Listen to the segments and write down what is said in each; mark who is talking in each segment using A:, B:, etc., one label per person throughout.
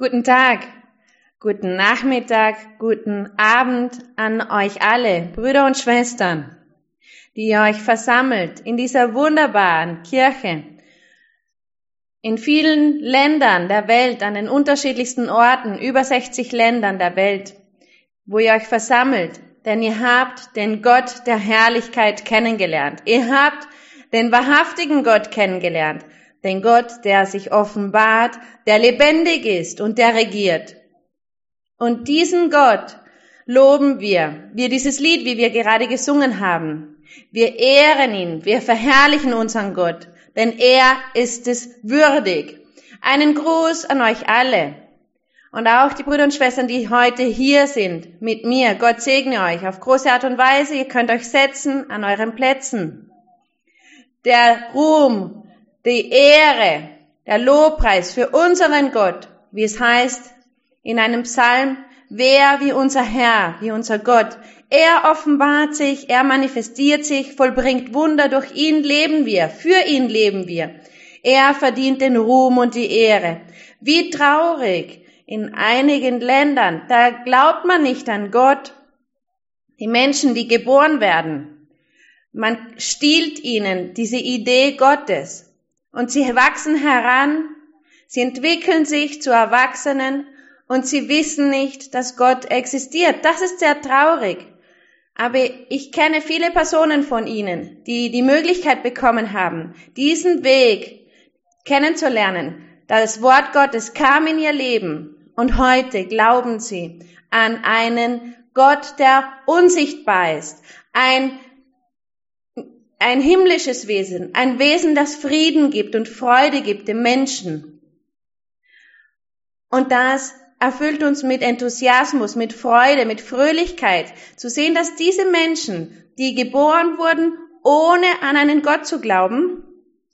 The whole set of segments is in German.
A: Guten Tag, guten Nachmittag, guten Abend an euch alle, Brüder und Schwestern, die ihr euch versammelt in dieser wunderbaren Kirche. In vielen Ländern der Welt, an den unterschiedlichsten Orten, über 60 Ländern der Welt, wo ihr euch versammelt, denn ihr habt den Gott der Herrlichkeit kennengelernt. Ihr habt den wahrhaftigen Gott kennengelernt den Gott, der sich offenbart, der lebendig ist und der regiert. Und diesen Gott loben wir, wir dieses Lied, wie wir gerade gesungen haben. Wir ehren ihn, wir verherrlichen unseren Gott, denn er ist es würdig. Einen Gruß an euch alle und auch die Brüder und Schwestern, die heute hier sind mit mir. Gott segne euch auf große Art und Weise. Ihr könnt euch setzen an euren Plätzen. Der Ruhm die Ehre, der Lobpreis für unseren Gott, wie es heißt in einem Psalm, wer wie unser Herr, wie unser Gott. Er offenbart sich, er manifestiert sich, vollbringt Wunder, durch ihn leben wir, für ihn leben wir. Er verdient den Ruhm und die Ehre. Wie traurig in einigen Ländern, da glaubt man nicht an Gott. Die Menschen, die geboren werden, man stiehlt ihnen diese Idee Gottes. Und sie wachsen heran, sie entwickeln sich zu Erwachsenen und sie wissen nicht, dass Gott existiert. Das ist sehr traurig. Aber ich kenne viele Personen von Ihnen, die die Möglichkeit bekommen haben, diesen Weg kennenzulernen. Das Wort Gottes kam in ihr Leben und heute glauben sie an einen Gott, der unsichtbar ist, ein ein himmlisches Wesen, ein Wesen, das Frieden gibt und Freude gibt dem Menschen. Und das erfüllt uns mit Enthusiasmus, mit Freude, mit Fröhlichkeit, zu sehen, dass diese Menschen, die geboren wurden, ohne an einen Gott zu glauben,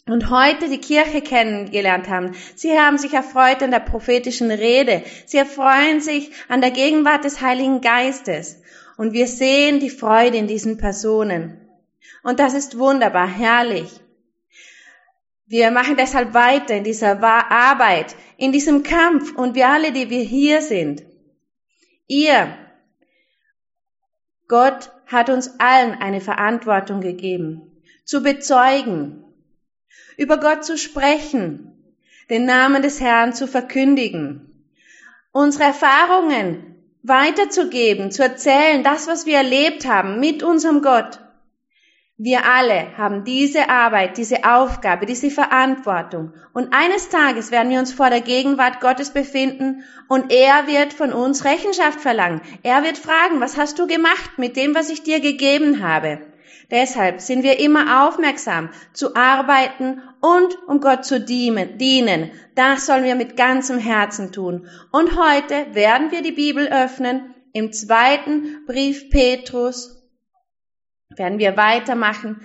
A: und heute die Kirche kennengelernt haben. Sie haben sich erfreut an der prophetischen Rede. Sie erfreuen sich an der Gegenwart des Heiligen Geistes. Und wir sehen die Freude in diesen Personen. Und das ist wunderbar, herrlich. Wir machen deshalb weiter in dieser Arbeit, in diesem Kampf und wir alle, die wir hier sind. Ihr, Gott hat uns allen eine Verantwortung gegeben, zu bezeugen, über Gott zu sprechen, den Namen des Herrn zu verkündigen, unsere Erfahrungen weiterzugeben, zu erzählen, das, was wir erlebt haben mit unserem Gott. Wir alle haben diese Arbeit, diese Aufgabe, diese Verantwortung. Und eines Tages werden wir uns vor der Gegenwart Gottes befinden und er wird von uns Rechenschaft verlangen. Er wird fragen, was hast du gemacht mit dem, was ich dir gegeben habe? Deshalb sind wir immer aufmerksam zu arbeiten und um Gott zu dienen. Das sollen wir mit ganzem Herzen tun. Und heute werden wir die Bibel öffnen im zweiten Brief Petrus werden wir weitermachen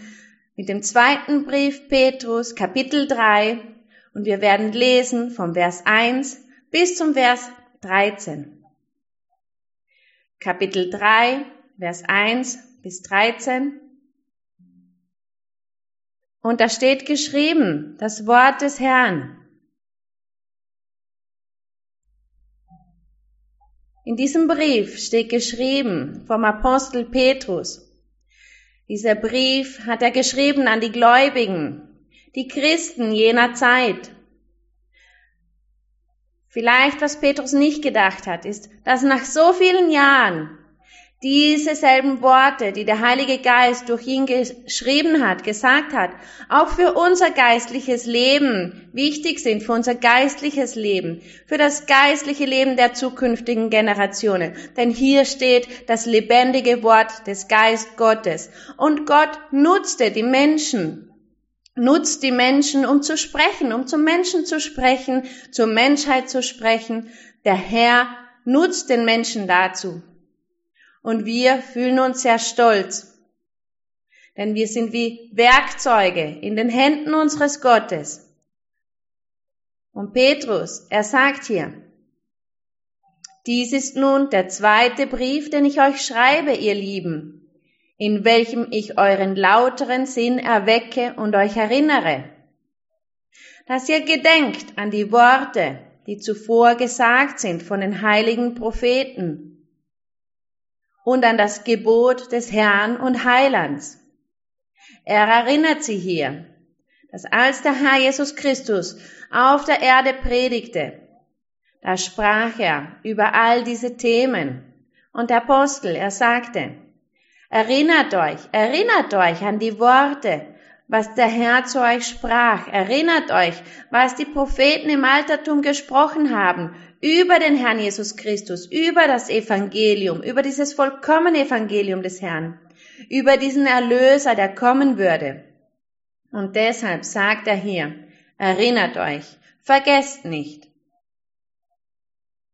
A: mit dem zweiten Brief Petrus, Kapitel 3, und wir werden lesen vom Vers 1 bis zum Vers 13. Kapitel 3, Vers 1 bis 13. Und da steht geschrieben, das Wort des Herrn. In diesem Brief steht geschrieben vom Apostel Petrus, dieser Brief hat er geschrieben an die Gläubigen, die Christen jener Zeit. Vielleicht, was Petrus nicht gedacht hat, ist, dass nach so vielen Jahren diese selben Worte, die der Heilige Geist durch ihn geschrieben hat, gesagt hat, auch für unser geistliches Leben wichtig sind, für unser geistliches Leben, für das geistliche Leben der zukünftigen Generationen. Denn hier steht das lebendige Wort des Geist Gottes. Und Gott nutzte die Menschen, nutzt die Menschen, um zu sprechen, um zum Menschen zu sprechen, zur Menschheit zu sprechen. Der Herr nutzt den Menschen dazu. Und wir fühlen uns sehr stolz, denn wir sind wie Werkzeuge in den Händen unseres Gottes. Und Petrus, er sagt hier, dies ist nun der zweite Brief, den ich euch schreibe, ihr Lieben, in welchem ich euren lauteren Sinn erwecke und euch erinnere, dass ihr gedenkt an die Worte, die zuvor gesagt sind von den heiligen Propheten und an das Gebot des Herrn und Heilands. Er erinnert sie hier, dass als der Herr Jesus Christus auf der Erde predigte, da sprach er über all diese Themen. Und der Apostel, er sagte, erinnert euch, erinnert euch an die Worte, was der Herr zu euch sprach. Erinnert euch, was die Propheten im Altertum gesprochen haben über den Herrn Jesus Christus, über das Evangelium, über dieses vollkommene Evangelium des Herrn, über diesen Erlöser, der kommen würde. Und deshalb sagt er hier, erinnert euch, vergesst nicht.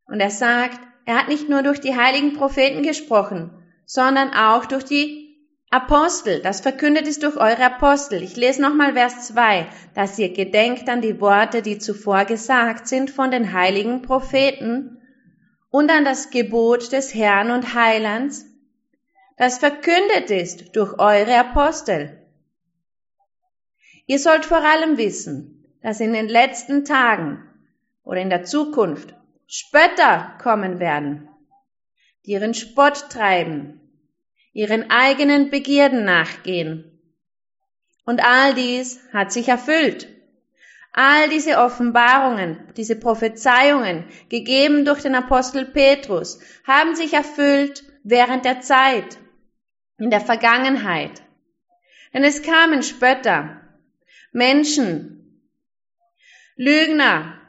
A: Und er sagt, er hat nicht nur durch die heiligen Propheten gesprochen, sondern auch durch die Apostel, das verkündet ist durch eure Apostel. Ich lese nochmal Vers 2, dass ihr gedenkt an die Worte, die zuvor gesagt sind von den heiligen Propheten und an das Gebot des Herrn und Heilands, das verkündet ist durch eure Apostel. Ihr sollt vor allem wissen, dass in den letzten Tagen oder in der Zukunft Spötter kommen werden, die ihren Spott treiben, ihren eigenen Begierden nachgehen. Und all dies hat sich erfüllt. All diese Offenbarungen, diese Prophezeiungen, gegeben durch den Apostel Petrus, haben sich erfüllt während der Zeit, in der Vergangenheit. Denn es kamen Spötter, Menschen, Lügner,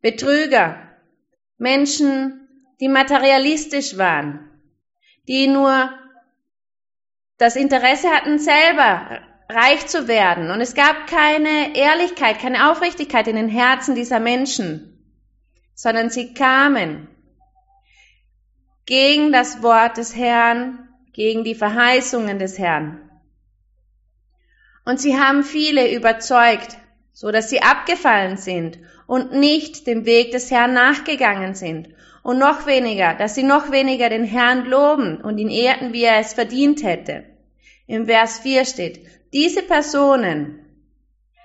A: Betrüger, Menschen, die materialistisch waren, die nur das Interesse hatten, selber reich zu werden. Und es gab keine Ehrlichkeit, keine Aufrichtigkeit in den Herzen dieser Menschen, sondern sie kamen gegen das Wort des Herrn, gegen die Verheißungen des Herrn. Und sie haben viele überzeugt, so dass sie abgefallen sind und nicht dem Weg des Herrn nachgegangen sind. Und noch weniger, dass sie noch weniger den Herrn loben und ihn ehrten, wie er es verdient hätte. Im Vers 4 steht, diese Personen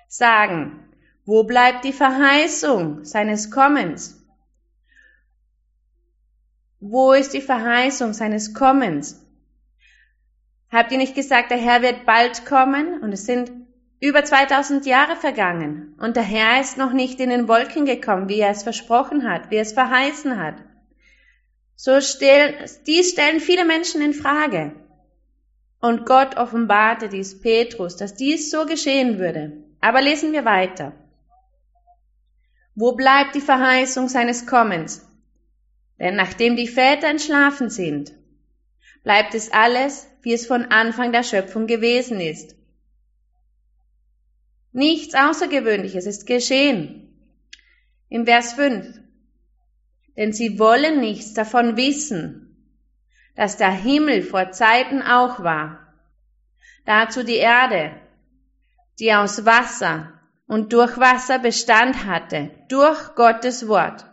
A: sagen, wo bleibt die Verheißung seines Kommens? Wo ist die Verheißung seines Kommens? Habt ihr nicht gesagt, der Herr wird bald kommen? Und es sind über 2000 Jahre vergangen und der Herr ist noch nicht in den Wolken gekommen, wie er es versprochen hat, wie er es verheißen hat. So stellen, dies stellen viele Menschen in Frage. Und Gott offenbarte dies Petrus, dass dies so geschehen würde. Aber lesen wir weiter. Wo bleibt die Verheißung seines Kommens? Denn nachdem die Väter entschlafen sind, bleibt es alles, wie es von Anfang der Schöpfung gewesen ist. Nichts Außergewöhnliches ist geschehen. Im Vers 5. Denn sie wollen nichts davon wissen, dass der Himmel vor Zeiten auch war. Dazu die Erde, die aus Wasser und durch Wasser Bestand hatte, durch Gottes Wort.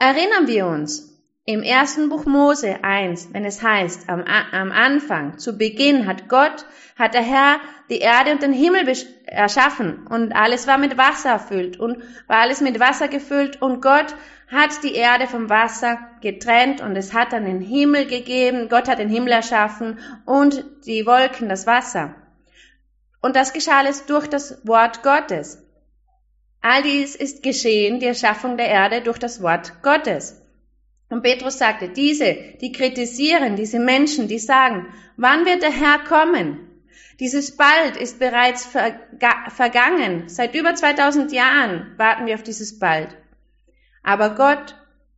A: Erinnern wir uns, im ersten Buch Mose 1, wenn es heißt, am, am Anfang, zu Beginn hat Gott, hat der Herr die Erde und den Himmel erschaffen und alles war mit Wasser erfüllt und war alles mit Wasser gefüllt und Gott hat die Erde vom Wasser getrennt und es hat dann den Himmel gegeben. Gott hat den Himmel erschaffen und die Wolken, das Wasser. Und das geschah alles durch das Wort Gottes. All dies ist geschehen, die Erschaffung der Erde durch das Wort Gottes. Und Petrus sagte, diese, die kritisieren, diese Menschen, die sagen, wann wird der Herr kommen? Dieses bald ist bereits vergangen. Seit über 2000 Jahren warten wir auf dieses bald. Aber Gott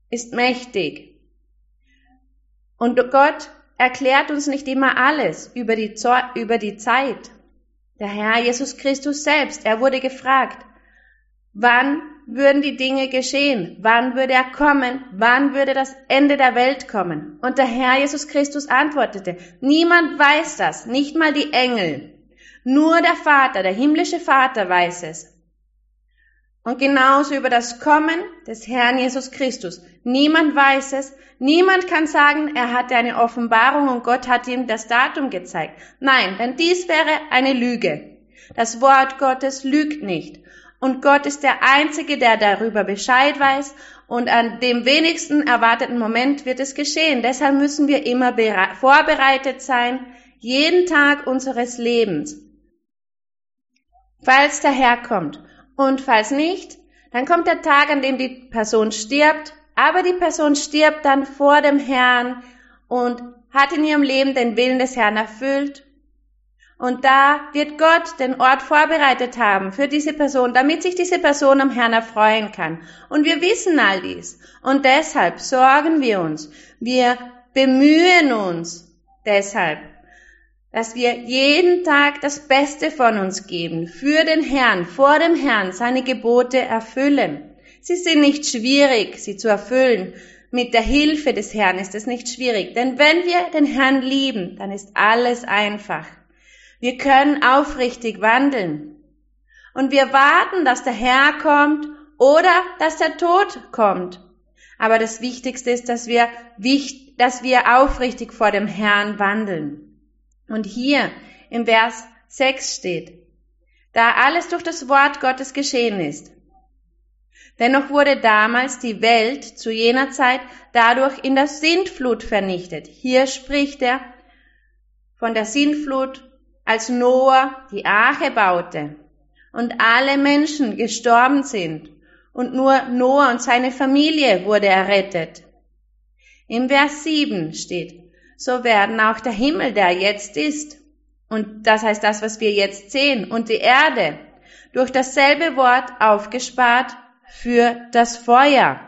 A: ist mächtig. Und Gott erklärt uns nicht immer alles über die, über die Zeit. Der Herr Jesus Christus selbst, er wurde gefragt, wann würden die Dinge geschehen? Wann würde er kommen? Wann würde das Ende der Welt kommen? Und der Herr Jesus Christus antwortete, niemand weiß das, nicht mal die Engel. Nur der Vater, der himmlische Vater weiß es. Und genauso über das Kommen des Herrn Jesus Christus. Niemand weiß es. Niemand kann sagen, er hatte eine Offenbarung und Gott hat ihm das Datum gezeigt. Nein, denn dies wäre eine Lüge. Das Wort Gottes lügt nicht. Und Gott ist der Einzige, der darüber Bescheid weiß. Und an dem wenigsten erwarteten Moment wird es geschehen. Deshalb müssen wir immer vorbereitet sein, jeden Tag unseres Lebens. Falls der Herr kommt. Und falls nicht, dann kommt der Tag, an dem die Person stirbt. Aber die Person stirbt dann vor dem Herrn und hat in ihrem Leben den Willen des Herrn erfüllt und da wird Gott den Ort vorbereitet haben für diese Person, damit sich diese Person am Herrn erfreuen kann. Und wir wissen all dies. Und deshalb sorgen wir uns. Wir bemühen uns deshalb, dass wir jeden Tag das Beste von uns geben, für den Herrn, vor dem Herrn seine Gebote erfüllen. Sie sind nicht schwierig, sie zu erfüllen. Mit der Hilfe des Herrn ist es nicht schwierig, denn wenn wir den Herrn lieben, dann ist alles einfach. Wir können aufrichtig wandeln. Und wir warten, dass der Herr kommt oder dass der Tod kommt. Aber das Wichtigste ist, dass wir, dass wir aufrichtig vor dem Herrn wandeln. Und hier im Vers 6 steht, da alles durch das Wort Gottes geschehen ist. Dennoch wurde damals die Welt zu jener Zeit dadurch in der Sintflut vernichtet. Hier spricht er von der Sintflut als Noah die Arche baute und alle Menschen gestorben sind und nur Noah und seine Familie wurde errettet. Im Vers 7 steht, so werden auch der Himmel, der jetzt ist, und das heißt das, was wir jetzt sehen, und die Erde durch dasselbe Wort aufgespart für das Feuer,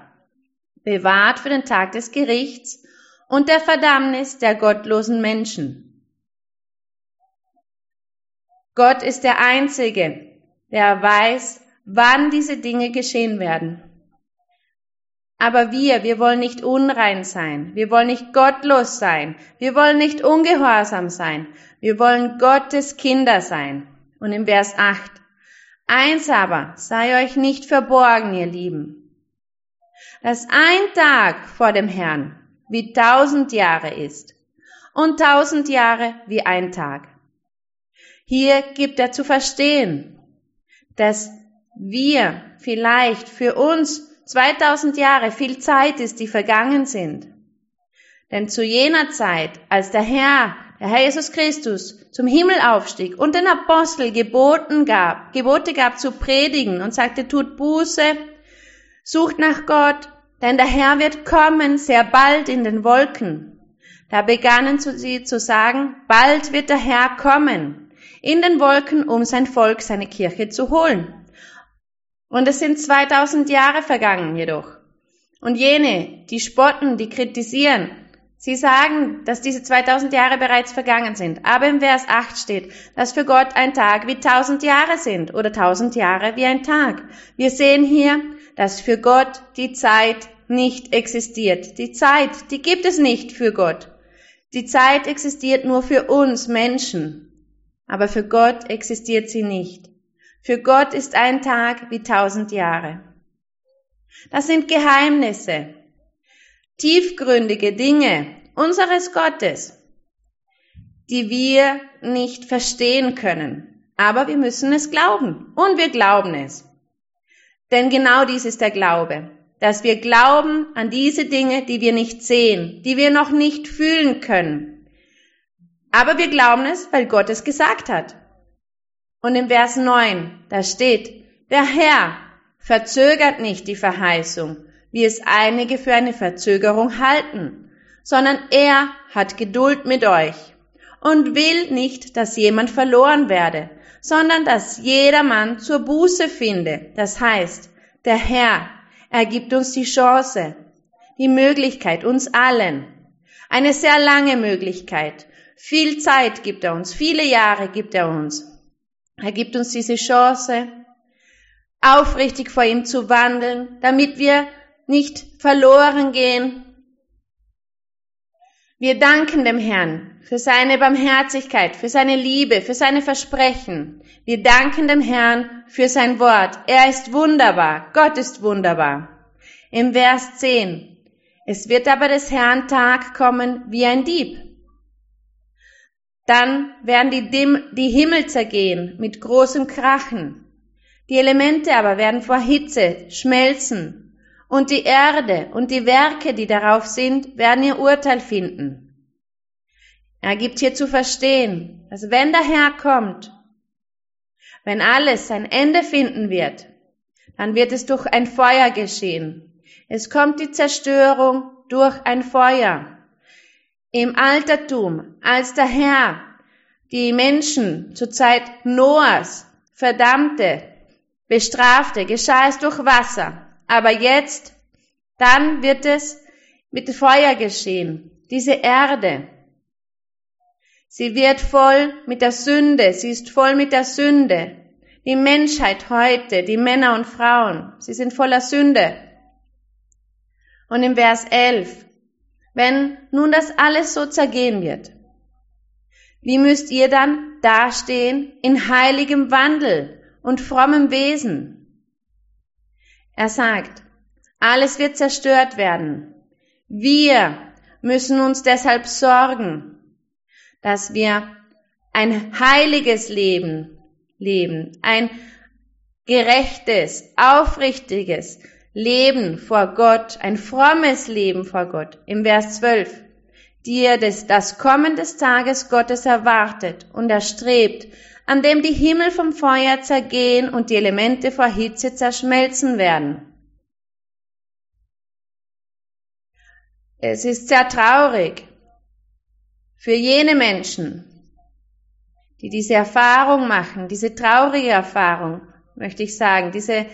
A: bewahrt für den Tag des Gerichts und der Verdammnis der gottlosen Menschen. Gott ist der Einzige, der weiß, wann diese Dinge geschehen werden. Aber wir, wir wollen nicht unrein sein. Wir wollen nicht gottlos sein. Wir wollen nicht ungehorsam sein. Wir wollen Gottes Kinder sein. Und im Vers 8. Eins aber sei euch nicht verborgen, ihr Lieben. Dass ein Tag vor dem Herrn wie tausend Jahre ist und tausend Jahre wie ein Tag. Hier gibt er zu verstehen, dass wir vielleicht für uns 2000 Jahre viel Zeit ist, die vergangen sind. Denn zu jener Zeit, als der Herr, der Herr Jesus Christus zum Himmel aufstieg und den Apostel geboten gab, Gebote gab zu predigen und sagte, tut Buße, sucht nach Gott, denn der Herr wird kommen sehr bald in den Wolken. Da begannen sie zu sagen, bald wird der Herr kommen in den Wolken, um sein Volk, seine Kirche zu holen. Und es sind 2000 Jahre vergangen jedoch. Und jene, die spotten, die kritisieren, sie sagen, dass diese 2000 Jahre bereits vergangen sind. Aber im Vers 8 steht, dass für Gott ein Tag wie 1000 Jahre sind oder 1000 Jahre wie ein Tag. Wir sehen hier, dass für Gott die Zeit nicht existiert. Die Zeit, die gibt es nicht für Gott. Die Zeit existiert nur für uns Menschen aber für Gott existiert sie nicht. Für Gott ist ein Tag wie tausend Jahre. Das sind Geheimnisse, tiefgründige Dinge unseres Gottes, die wir nicht verstehen können. Aber wir müssen es glauben und wir glauben es. Denn genau dies ist der Glaube, dass wir glauben an diese Dinge, die wir nicht sehen, die wir noch nicht fühlen können, aber wir glauben es, weil Gott es gesagt hat. Und im Vers 9, da steht, der Herr verzögert nicht die Verheißung, wie es einige für eine Verzögerung halten, sondern er hat Geduld mit euch und will nicht, dass jemand verloren werde, sondern dass jedermann zur Buße finde. Das heißt, der Herr, er gibt uns die Chance, die Möglichkeit, uns allen, eine sehr lange Möglichkeit, viel Zeit gibt er uns, viele Jahre gibt er uns. Er gibt uns diese Chance, aufrichtig vor ihm zu wandeln, damit wir nicht verloren gehen. Wir danken dem Herrn für seine Barmherzigkeit, für seine Liebe, für seine Versprechen. Wir danken dem Herrn für sein Wort. Er ist wunderbar. Gott ist wunderbar. Im Vers 10. Es wird aber des Herrn Tag kommen wie ein Dieb. Dann werden die, die Himmel zergehen mit großem Krachen. Die Elemente aber werden vor Hitze schmelzen und die Erde und die Werke, die darauf sind, werden ihr Urteil finden. Er gibt hier zu verstehen, dass wenn der Herr kommt, wenn alles sein Ende finden wird, dann wird es durch ein Feuer geschehen. Es kommt die Zerstörung durch ein Feuer. Im Altertum, als der Herr die Menschen zur Zeit Noahs verdammte, bestrafte, geschah es durch Wasser. Aber jetzt, dann wird es mit Feuer geschehen. Diese Erde, sie wird voll mit der Sünde, sie ist voll mit der Sünde. Die Menschheit heute, die Männer und Frauen, sie sind voller Sünde. Und im Vers 11, wenn nun das alles so zergehen wird, wie müsst ihr dann dastehen in heiligem Wandel und frommem Wesen? Er sagt, alles wird zerstört werden. Wir müssen uns deshalb sorgen, dass wir ein heiliges Leben leben, ein gerechtes, aufrichtiges Leben vor Gott, ein frommes Leben vor Gott. Im Vers 12, die ihr des, das Kommen des Tages Gottes erwartet und erstrebt, an dem die Himmel vom Feuer zergehen und die Elemente vor Hitze zerschmelzen werden. Es ist sehr traurig für jene Menschen, die diese Erfahrung machen, diese traurige Erfahrung, möchte ich sagen, diese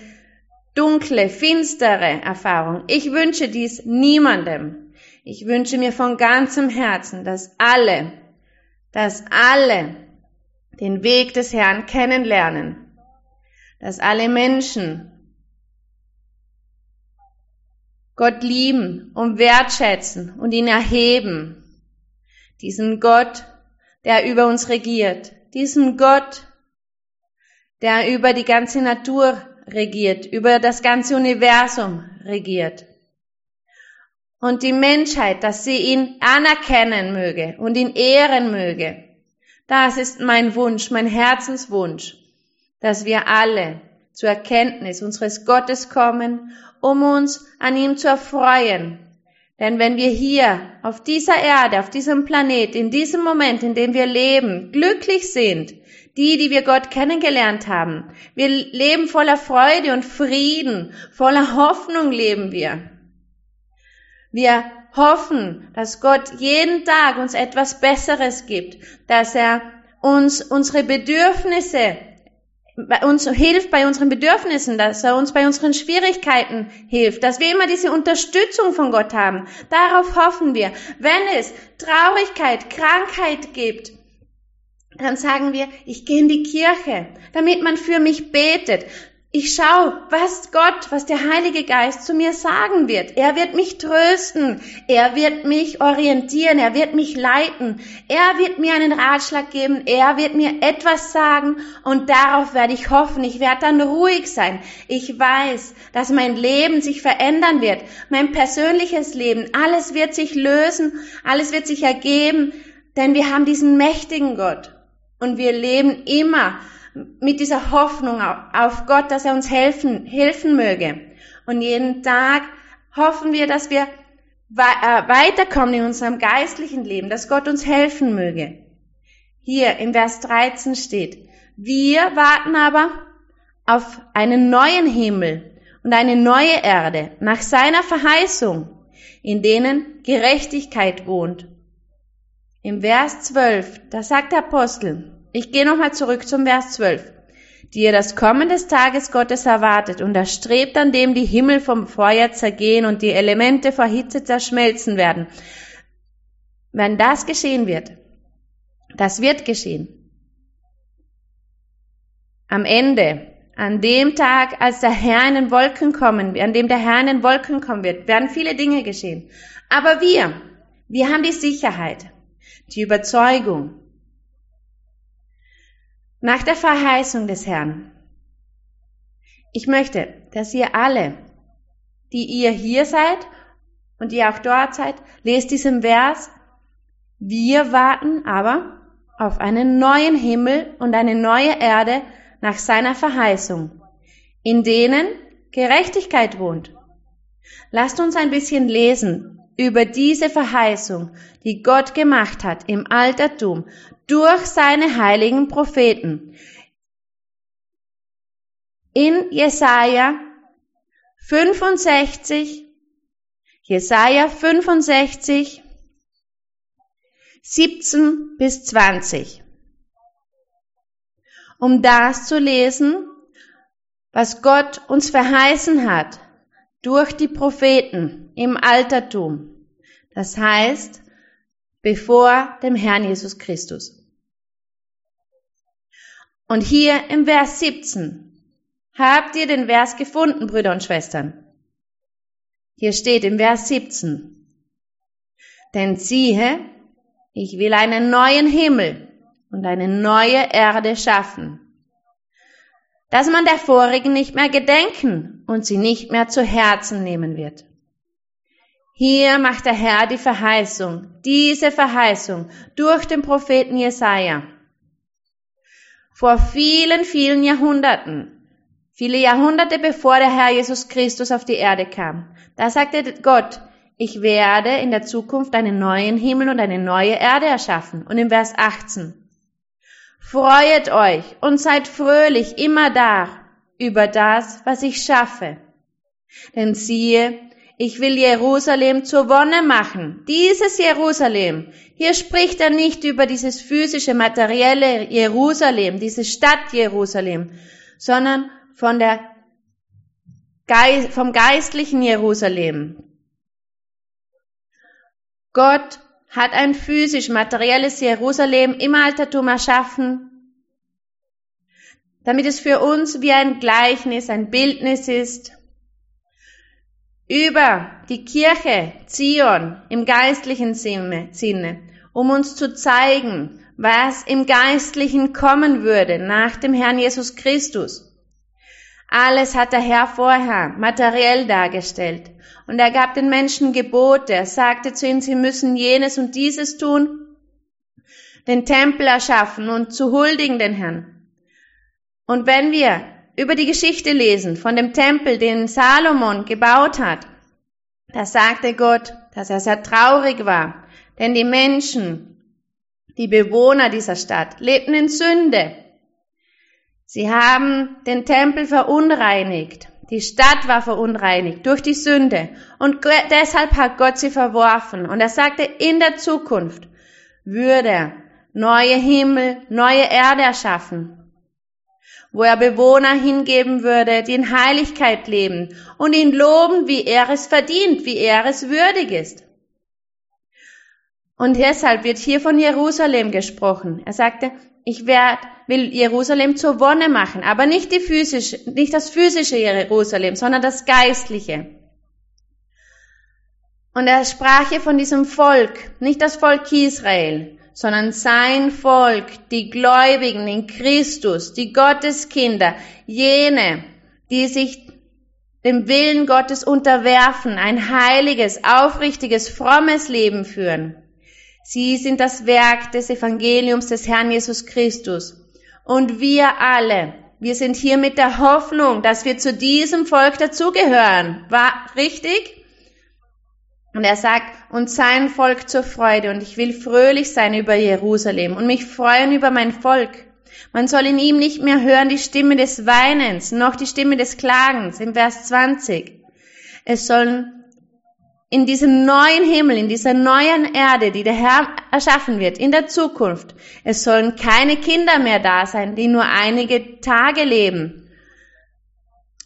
A: dunkle, finstere Erfahrung. Ich wünsche dies niemandem. Ich wünsche mir von ganzem Herzen, dass alle, dass alle den Weg des Herrn kennenlernen, dass alle Menschen Gott lieben und wertschätzen und ihn erheben, diesen Gott, der über uns regiert, diesen Gott, der über die ganze Natur regiert, über das ganze Universum regiert. Und die Menschheit, dass sie ihn anerkennen möge und ihn ehren möge. Das ist mein Wunsch, mein Herzenswunsch, dass wir alle zur Erkenntnis unseres Gottes kommen, um uns an ihm zu erfreuen denn wenn wir hier auf dieser Erde, auf diesem Planet, in diesem Moment, in dem wir leben, glücklich sind, die, die wir Gott kennengelernt haben, wir leben voller Freude und Frieden, voller Hoffnung leben wir. Wir hoffen, dass Gott jeden Tag uns etwas Besseres gibt, dass er uns unsere Bedürfnisse uns hilft bei unseren Bedürfnissen, dass er uns bei unseren Schwierigkeiten hilft, dass wir immer diese Unterstützung von Gott haben. Darauf hoffen wir. Wenn es Traurigkeit, Krankheit gibt, dann sagen wir, ich gehe in die Kirche, damit man für mich betet. Ich schau, was Gott, was der Heilige Geist zu mir sagen wird. Er wird mich trösten. Er wird mich orientieren. Er wird mich leiten. Er wird mir einen Ratschlag geben. Er wird mir etwas sagen. Und darauf werde ich hoffen. Ich werde dann ruhig sein. Ich weiß, dass mein Leben sich verändern wird. Mein persönliches Leben. Alles wird sich lösen. Alles wird sich ergeben. Denn wir haben diesen mächtigen Gott. Und wir leben immer mit dieser Hoffnung auf Gott, dass er uns helfen, helfen möge. Und jeden Tag hoffen wir, dass wir äh, weiterkommen in unserem geistlichen Leben, dass Gott uns helfen möge. Hier im Vers 13 steht, wir warten aber auf einen neuen Himmel und eine neue Erde nach seiner Verheißung, in denen Gerechtigkeit wohnt. Im Vers 12, da sagt der Apostel, ich gehe nochmal zurück zum Vers 12. Die ihr das Kommen des Tages Gottes erwartet und erstrebt, an dem die Himmel vom Feuer zergehen und die Elemente vor Hitze zerschmelzen werden. Wenn das geschehen wird, das wird geschehen. Am Ende, an dem Tag, als der Herr in den Wolken kommen, an dem der Herr in den Wolken kommen wird, werden viele Dinge geschehen. Aber wir, wir haben die Sicherheit, die Überzeugung, nach der Verheißung des Herrn. Ich möchte, dass ihr alle, die ihr hier seid und ihr auch dort seid, lest diesen Vers. Wir warten aber auf einen neuen Himmel und eine neue Erde nach seiner Verheißung, in denen Gerechtigkeit wohnt. Lasst uns ein bisschen lesen über diese Verheißung, die Gott gemacht hat im Altertum durch seine heiligen Propheten. In Jesaja 65, Jesaja 65, 17 bis 20. Um das zu lesen, was Gott uns verheißen hat durch die Propheten im Altertum. Das heißt, bevor dem Herrn Jesus Christus. Und hier im Vers 17 habt ihr den Vers gefunden, Brüder und Schwestern. Hier steht im Vers 17, denn siehe, ich will einen neuen Himmel und eine neue Erde schaffen, dass man der vorigen nicht mehr gedenken und sie nicht mehr zu Herzen nehmen wird. Hier macht der Herr die Verheißung, diese Verheißung durch den Propheten Jesaja. Vor vielen, vielen Jahrhunderten, viele Jahrhunderte bevor der Herr Jesus Christus auf die Erde kam, da sagte Gott, ich werde in der Zukunft einen neuen Himmel und eine neue Erde erschaffen. Und im Vers 18, Freuet euch und seid fröhlich immer da über das, was ich schaffe. Denn siehe, ich will Jerusalem zur Wonne machen. Dieses Jerusalem. Hier spricht er nicht über dieses physische, materielle Jerusalem, diese Stadt Jerusalem, sondern von der vom geistlichen Jerusalem. Gott hat ein physisch materielles Jerusalem im Altertum erschaffen, damit es für uns wie ein Gleichnis, ein Bildnis ist, über die Kirche Zion im geistlichen Sinne, um uns zu zeigen, was im Geistlichen kommen würde nach dem Herrn Jesus Christus. Alles hat der Herr vorher materiell dargestellt. Und er gab den Menschen Gebote. Er sagte zu ihnen, sie müssen jenes und dieses tun, den Tempel erschaffen und zu huldigen den Herrn. Und wenn wir über die Geschichte lesen von dem Tempel, den Salomon gebaut hat, da sagte Gott, dass er sehr traurig war, denn die Menschen, die Bewohner dieser Stadt, lebten in Sünde. Sie haben den Tempel verunreinigt. Die Stadt war verunreinigt durch die Sünde. Und deshalb hat Gott sie verworfen. Und er sagte, in der Zukunft würde er neue Himmel, neue Erde erschaffen, wo er Bewohner hingeben würde, die in Heiligkeit leben und ihn loben, wie er es verdient, wie er es würdig ist. Und deshalb wird hier von Jerusalem gesprochen. Er sagte, ich werd, will Jerusalem zur Wonne machen, aber nicht die physische, nicht das physische Jerusalem, sondern das geistliche. Und er sprach hier von diesem Volk, nicht das Volk Israel, sondern sein Volk, die Gläubigen in Christus, die Gotteskinder, jene, die sich dem Willen Gottes unterwerfen, ein heiliges, aufrichtiges, frommes Leben führen. Sie sind das Werk des Evangeliums des Herrn Jesus Christus. Und wir alle, wir sind hier mit der Hoffnung, dass wir zu diesem Volk dazugehören. War richtig? Und er sagt, und sein Volk zur Freude. Und ich will fröhlich sein über Jerusalem und mich freuen über mein Volk. Man soll in ihm nicht mehr hören die Stimme des Weinens, noch die Stimme des Klagens im Vers 20. Es sollen in diesem neuen Himmel, in dieser neuen Erde, die der Herr erschaffen wird, in der Zukunft. Es sollen keine Kinder mehr da sein, die nur einige Tage leben.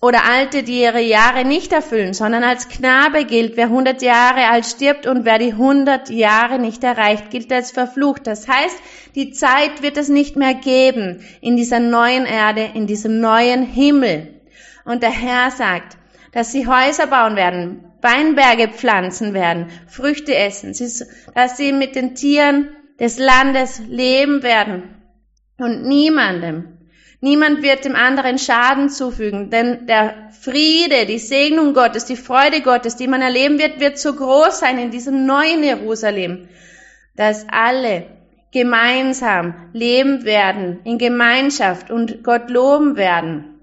A: Oder Alte, die ihre Jahre nicht erfüllen, sondern als Knabe gilt, wer 100 Jahre alt stirbt und wer die 100 Jahre nicht erreicht, gilt als verflucht. Das heißt, die Zeit wird es nicht mehr geben in dieser neuen Erde, in diesem neuen Himmel. Und der Herr sagt, dass sie Häuser bauen werden, Weinberge pflanzen werden, Früchte essen, dass sie mit den Tieren des Landes leben werden und niemandem, niemand wird dem anderen Schaden zufügen, denn der Friede, die Segnung Gottes, die Freude Gottes, die man erleben wird, wird so groß sein in diesem neuen Jerusalem, dass alle gemeinsam leben werden, in Gemeinschaft und Gott loben werden.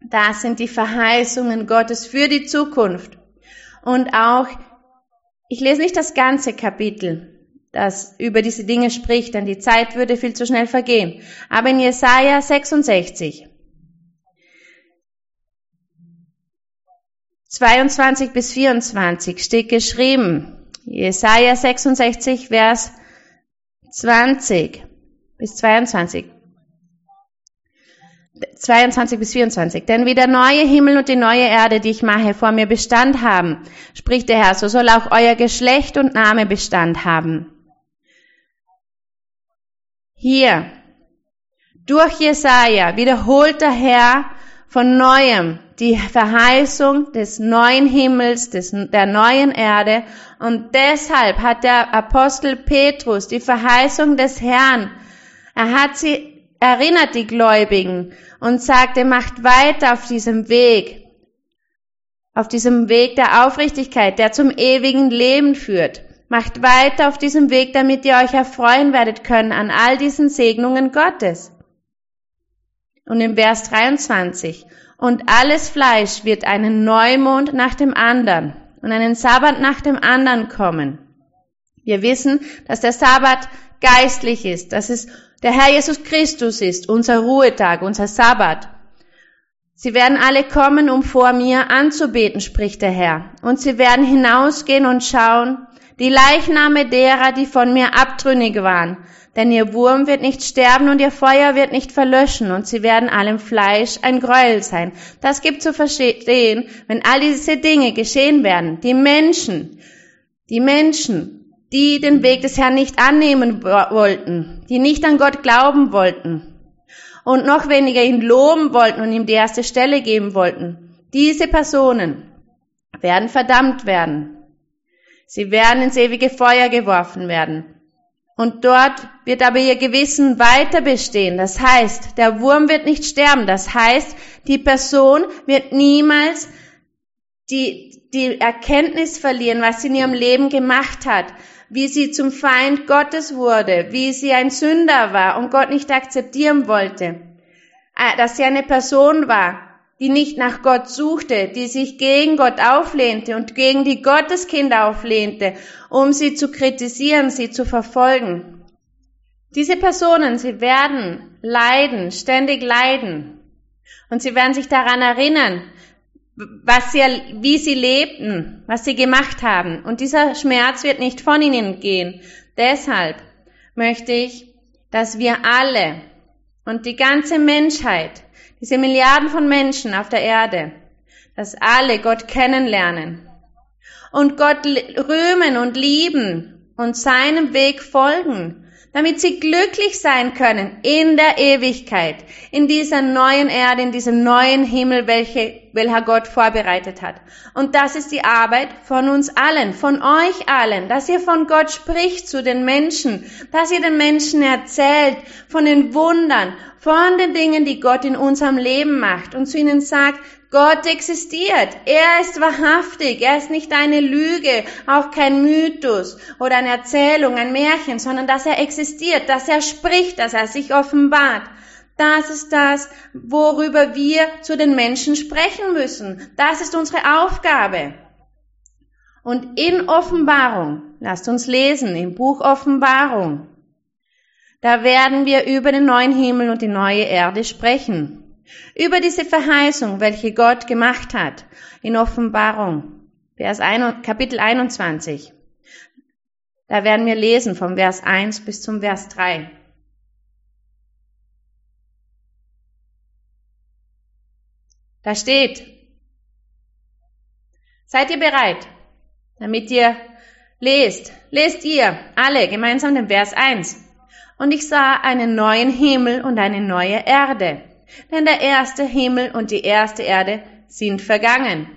A: Das sind die Verheißungen Gottes für die Zukunft. Und auch, ich lese nicht das ganze Kapitel, das über diese Dinge spricht, denn die Zeit würde viel zu schnell vergehen. Aber in Jesaja 66, 22 bis 24 steht geschrieben, Jesaja 66, Vers 20 bis 22. 22 bis 24. Denn wie der neue Himmel und die neue Erde, die ich mache, vor mir Bestand haben, spricht der Herr, so soll auch euer Geschlecht und Name Bestand haben. Hier, durch Jesaja wiederholt der Herr von neuem die Verheißung des neuen Himmels, des, der neuen Erde. Und deshalb hat der Apostel Petrus die Verheißung des Herrn, er hat sie erinnert, die Gläubigen, und sagte, macht weiter auf diesem Weg, auf diesem Weg der Aufrichtigkeit, der zum ewigen Leben führt. Macht weiter auf diesem Weg, damit ihr euch erfreuen werdet können an all diesen Segnungen Gottes. Und im Vers 23, und alles Fleisch wird einen Neumond nach dem anderen und einen Sabbat nach dem anderen kommen. Wir wissen, dass der Sabbat geistlich ist, dass es der Herr Jesus Christus ist, unser Ruhetag, unser Sabbat. Sie werden alle kommen, um vor mir anzubeten, spricht der Herr. Und sie werden hinausgehen und schauen, die Leichname derer, die von mir abtrünnig waren. Denn ihr Wurm wird nicht sterben und ihr Feuer wird nicht verlöschen und sie werden allem Fleisch ein Gräuel sein. Das gibt zu verstehen, wenn all diese Dinge geschehen werden. Die Menschen, die Menschen, die den Weg des Herrn nicht annehmen wollten, die nicht an Gott glauben wollten und noch weniger ihn loben wollten und ihm die erste Stelle geben wollten, diese Personen werden verdammt werden. Sie werden ins ewige Feuer geworfen werden. Und dort wird aber ihr Gewissen weiter bestehen. Das heißt, der Wurm wird nicht sterben. Das heißt, die Person wird niemals die, die Erkenntnis verlieren, was sie in ihrem Leben gemacht hat, wie sie zum Feind Gottes wurde, wie sie ein Sünder war und Gott nicht akzeptieren wollte, äh, dass sie eine Person war, die nicht nach Gott suchte, die sich gegen Gott auflehnte und gegen die Gotteskinder auflehnte, um sie zu kritisieren, sie zu verfolgen. Diese Personen, sie werden leiden, ständig leiden. Und sie werden sich daran erinnern, was sie, wie sie lebten, was sie gemacht haben. Und dieser Schmerz wird nicht von ihnen gehen. Deshalb möchte ich, dass wir alle und die ganze Menschheit diese Milliarden von Menschen auf der Erde, dass alle Gott kennenlernen und Gott rühmen und lieben und seinem Weg folgen, damit sie glücklich sein können in der Ewigkeit, in dieser neuen Erde, in diesem neuen Himmel, welche, welcher Gott vorbereitet hat. Und das ist die Arbeit von uns allen, von euch allen, dass ihr von Gott spricht zu den Menschen, dass ihr den Menschen erzählt von den Wundern, von den Dingen, die Gott in unserem Leben macht und zu ihnen sagt, Gott existiert. Er ist wahrhaftig. Er ist nicht eine Lüge, auch kein Mythos oder eine Erzählung, ein Märchen, sondern dass er existiert, dass er spricht, dass er sich offenbart. Das ist das, worüber wir zu den Menschen sprechen müssen. Das ist unsere Aufgabe. Und in Offenbarung, lasst uns lesen, im Buch Offenbarung, da werden wir über den neuen Himmel und die neue Erde sprechen. Über diese Verheißung, welche Gott gemacht hat in Offenbarung, Vers 1, Kapitel 21. Da werden wir lesen vom Vers 1 bis zum Vers 3. Da steht, seid ihr bereit, damit ihr lest, lest ihr alle gemeinsam den Vers 1 und ich sah einen neuen Himmel und eine neue Erde. Denn der erste Himmel und die erste Erde sind vergangen.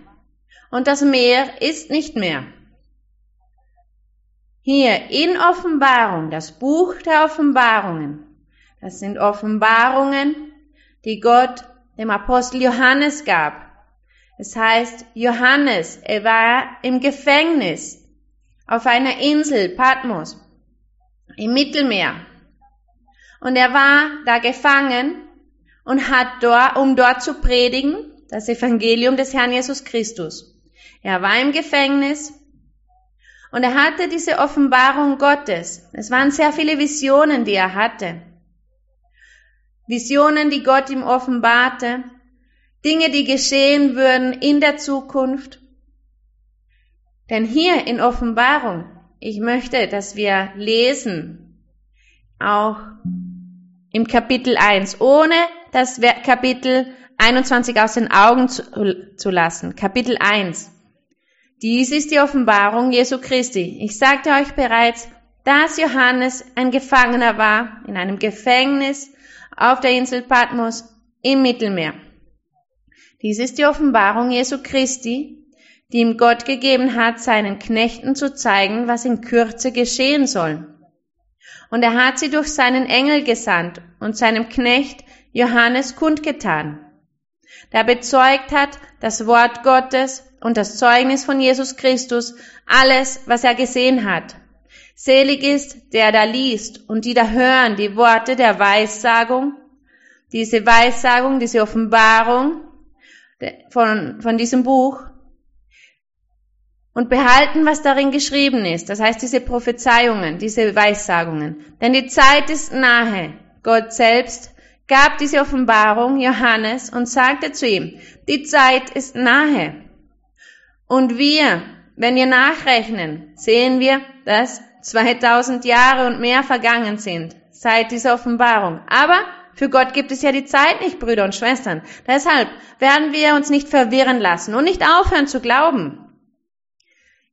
A: Und das Meer ist nicht mehr. Hier in Offenbarung, das Buch der Offenbarungen, das sind Offenbarungen, die Gott dem Apostel Johannes gab. Es heißt, Johannes, er war im Gefängnis auf einer Insel, Patmos, im Mittelmeer. Und er war da gefangen und hat dort, um dort zu predigen das Evangelium des Herrn Jesus Christus. Er war im Gefängnis und er hatte diese Offenbarung Gottes. Es waren sehr viele Visionen, die er hatte. Visionen, die Gott ihm offenbarte, Dinge, die geschehen würden in der Zukunft. Denn hier in Offenbarung, ich möchte, dass wir lesen, auch im Kapitel 1, ohne das Kapitel 21 aus den Augen zu, zu lassen. Kapitel 1. Dies ist die Offenbarung Jesu Christi. Ich sagte euch bereits, dass Johannes ein Gefangener war in einem Gefängnis auf der Insel Patmos im Mittelmeer. Dies ist die Offenbarung Jesu Christi, die ihm Gott gegeben hat, seinen Knechten zu zeigen, was in Kürze geschehen soll. Und er hat sie durch seinen Engel gesandt und seinem Knecht Johannes kundgetan, der bezeugt hat das Wort Gottes und das Zeugnis von Jesus Christus, alles, was er gesehen hat. Selig ist, der da liest und die da hören die Worte der Weissagung, diese Weissagung, diese Offenbarung von, von diesem Buch und behalten, was darin geschrieben ist. Das heißt, diese Prophezeiungen, diese Weissagungen. Denn die Zeit ist nahe. Gott selbst gab diese Offenbarung Johannes und sagte zu ihm, die Zeit ist nahe. Und wir, wenn wir nachrechnen, sehen wir, dass 2000 Jahre und mehr vergangen sind seit dieser Offenbarung. Aber für Gott gibt es ja die Zeit nicht, Brüder und Schwestern. Deshalb werden wir uns nicht verwirren lassen und nicht aufhören zu glauben.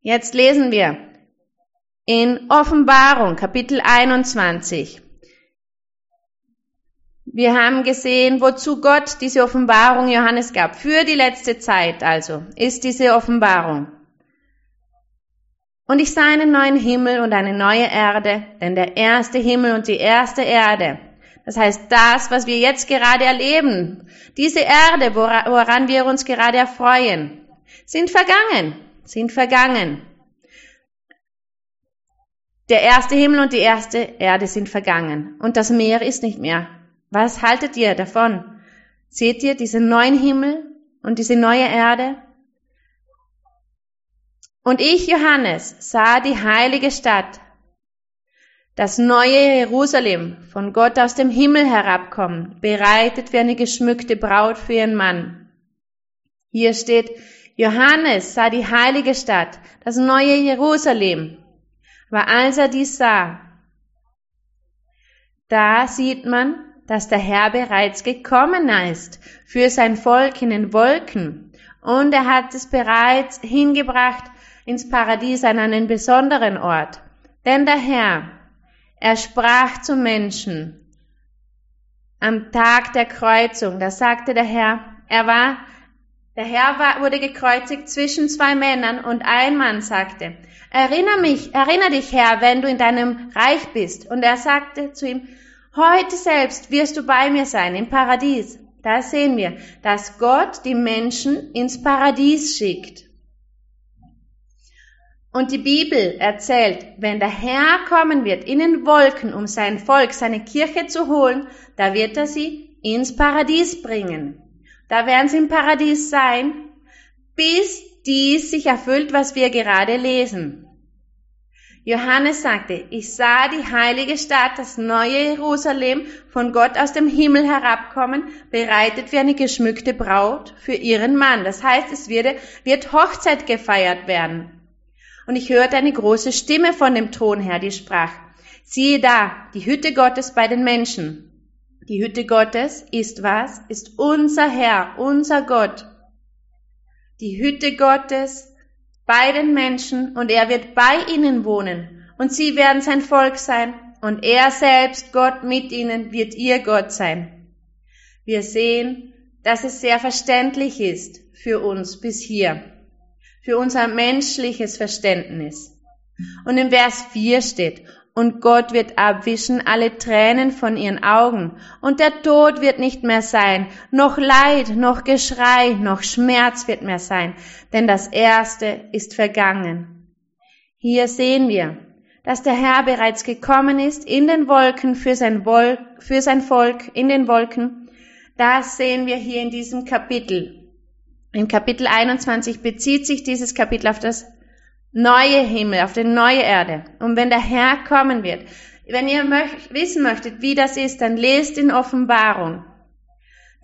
A: Jetzt lesen wir in Offenbarung, Kapitel 21. Wir haben gesehen, wozu Gott diese Offenbarung Johannes gab. Für die letzte Zeit also ist diese Offenbarung. Und ich sah einen neuen Himmel und eine neue Erde, denn der erste Himmel und die erste Erde, das heißt das, was wir jetzt gerade erleben, diese Erde, woran wir uns gerade erfreuen, sind vergangen, sind vergangen. Der erste Himmel und die erste Erde sind vergangen und das Meer ist nicht mehr. Was haltet ihr davon? Seht ihr diesen neuen Himmel und diese neue Erde? Und ich, Johannes, sah die heilige Stadt, das neue Jerusalem, von Gott aus dem Himmel herabkommen, bereitet wie eine geschmückte Braut für ihren Mann. Hier steht, Johannes sah die heilige Stadt, das neue Jerusalem. Aber als er dies sah, da sieht man, dass der Herr bereits gekommen ist für sein Volk in den Wolken und er hat es bereits hingebracht ins Paradies an einen besonderen Ort. Denn der Herr, er sprach zum Menschen am Tag der Kreuzung, da sagte der Herr, er war, der Herr war, wurde gekreuzigt zwischen zwei Männern und ein Mann sagte, erinnere mich, erinnere dich, Herr, wenn du in deinem Reich bist. Und er sagte zu ihm, heute selbst wirst du bei mir sein, im Paradies. Da sehen wir, dass Gott die Menschen ins Paradies schickt. Und die Bibel erzählt, wenn der Herr kommen wird in den Wolken, um sein Volk, seine Kirche zu holen, da wird er sie ins Paradies bringen. Da werden sie im Paradies sein, bis dies sich erfüllt, was wir gerade lesen. Johannes sagte, ich sah die heilige Stadt, das neue Jerusalem, von Gott aus dem Himmel herabkommen, bereitet wie eine geschmückte Braut für ihren Mann. Das heißt, es wird, wird Hochzeit gefeiert werden. Und ich hörte eine große Stimme von dem Thron her, die sprach, siehe da, die Hütte Gottes bei den Menschen. Die Hütte Gottes ist was? Ist unser Herr, unser Gott. Die Hütte Gottes bei den Menschen und er wird bei ihnen wohnen und sie werden sein Volk sein und er selbst, Gott mit ihnen, wird ihr Gott sein. Wir sehen, dass es sehr verständlich ist für uns bis hier für unser menschliches Verständnis. Und im Vers 4 steht, und Gott wird abwischen alle Tränen von ihren Augen, und der Tod wird nicht mehr sein, noch Leid, noch Geschrei, noch Schmerz wird mehr sein, denn das Erste ist vergangen. Hier sehen wir, dass der Herr bereits gekommen ist in den Wolken für sein, Volk, für sein Volk in den Wolken. Das sehen wir hier in diesem Kapitel. In Kapitel 21 bezieht sich dieses Kapitel auf das neue Himmel, auf die neue Erde. Und wenn der Herr kommen wird, wenn ihr möcht, wissen möchtet, wie das ist, dann lest in Offenbarung.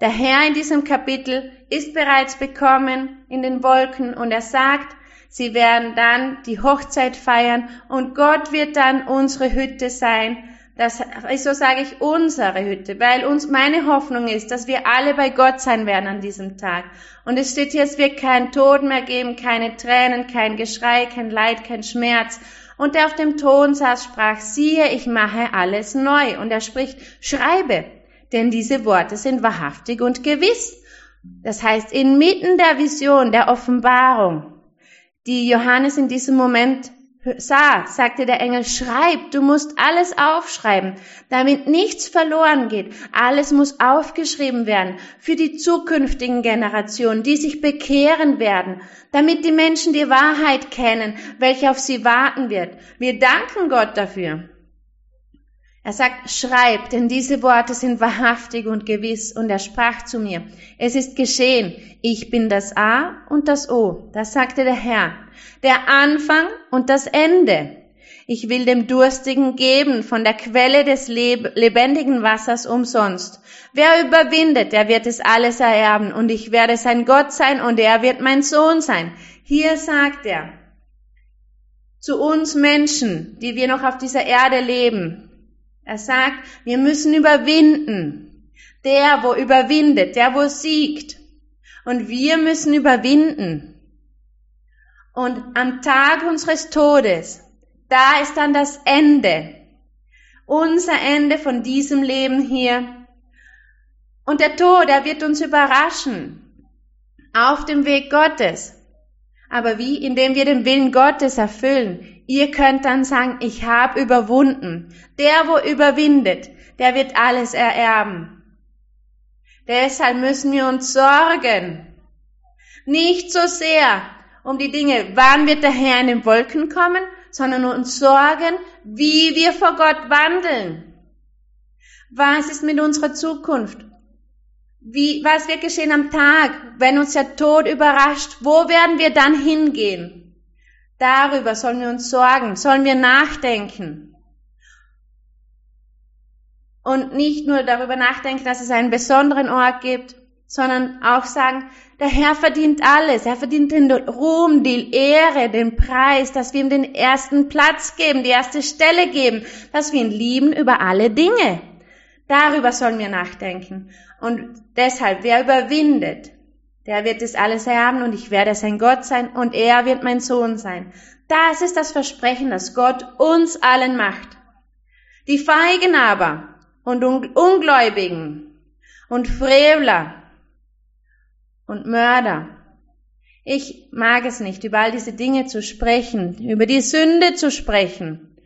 A: Der Herr in diesem Kapitel ist bereits bekommen in den Wolken und er sagt, sie werden dann die Hochzeit feiern und Gott wird dann unsere Hütte sein. Das, so sage ich unsere Hütte, weil uns meine Hoffnung ist, dass wir alle bei Gott sein werden an diesem Tag. Und es steht hier, es wird keinen Tod mehr geben, keine Tränen, kein Geschrei, kein Leid, kein Schmerz. Und der auf dem Thron saß, sprach, siehe, ich mache alles neu. Und er spricht, schreibe, denn diese Worte sind wahrhaftig und gewiss. Das heißt, inmitten der Vision, der Offenbarung, die Johannes in diesem Moment sah, sagte der Engel, schreib, du musst alles aufschreiben, damit nichts verloren geht. Alles muss aufgeschrieben werden für die zukünftigen Generationen, die sich bekehren werden, damit die Menschen die Wahrheit kennen, welche auf sie warten wird. Wir danken Gott dafür. Er sagt, schreib, denn diese Worte sind wahrhaftig und gewiss. Und er sprach zu mir, es ist geschehen, ich bin das A und das O. Das sagte der Herr, der Anfang und das Ende. Ich will dem Durstigen geben von der Quelle des lebendigen Wassers umsonst. Wer überwindet, der wird es alles ererben und ich werde sein Gott sein und er wird mein Sohn sein. Hier sagt er zu uns Menschen, die wir noch auf dieser Erde leben, er sagt, wir müssen überwinden. Der, wo überwindet, der, wo siegt. Und wir müssen überwinden. Und am Tag unseres Todes, da ist dann das Ende. Unser Ende von diesem Leben hier. Und der Tod, er wird uns überraschen. Auf dem Weg Gottes. Aber wie? Indem wir den Willen Gottes erfüllen. Ihr könnt dann sagen, ich habe überwunden. Der, wo überwindet, der wird alles ererben. Deshalb müssen wir uns sorgen. Nicht so sehr um die Dinge, wann wird der Herr in den Wolken kommen, sondern uns sorgen, wie wir vor Gott wandeln. Was ist mit unserer Zukunft? Wie, was wird geschehen am Tag, wenn uns der Tod überrascht? Wo werden wir dann hingehen? Darüber sollen wir uns sorgen, sollen wir nachdenken. Und nicht nur darüber nachdenken, dass es einen besonderen Ort gibt, sondern auch sagen, der Herr verdient alles. Er verdient den Ruhm, die Ehre, den Preis, dass wir ihm den ersten Platz geben, die erste Stelle geben, dass wir ihn lieben über alle Dinge. Darüber sollen wir nachdenken. Und deshalb, wer überwindet, der wird es alles erben und ich werde sein Gott sein und er wird mein Sohn sein. Das ist das Versprechen, das Gott uns allen macht. Die Feigen aber und Ungläubigen und Frevler und Mörder. Ich mag es nicht, über all diese Dinge zu sprechen, über die Sünde zu sprechen.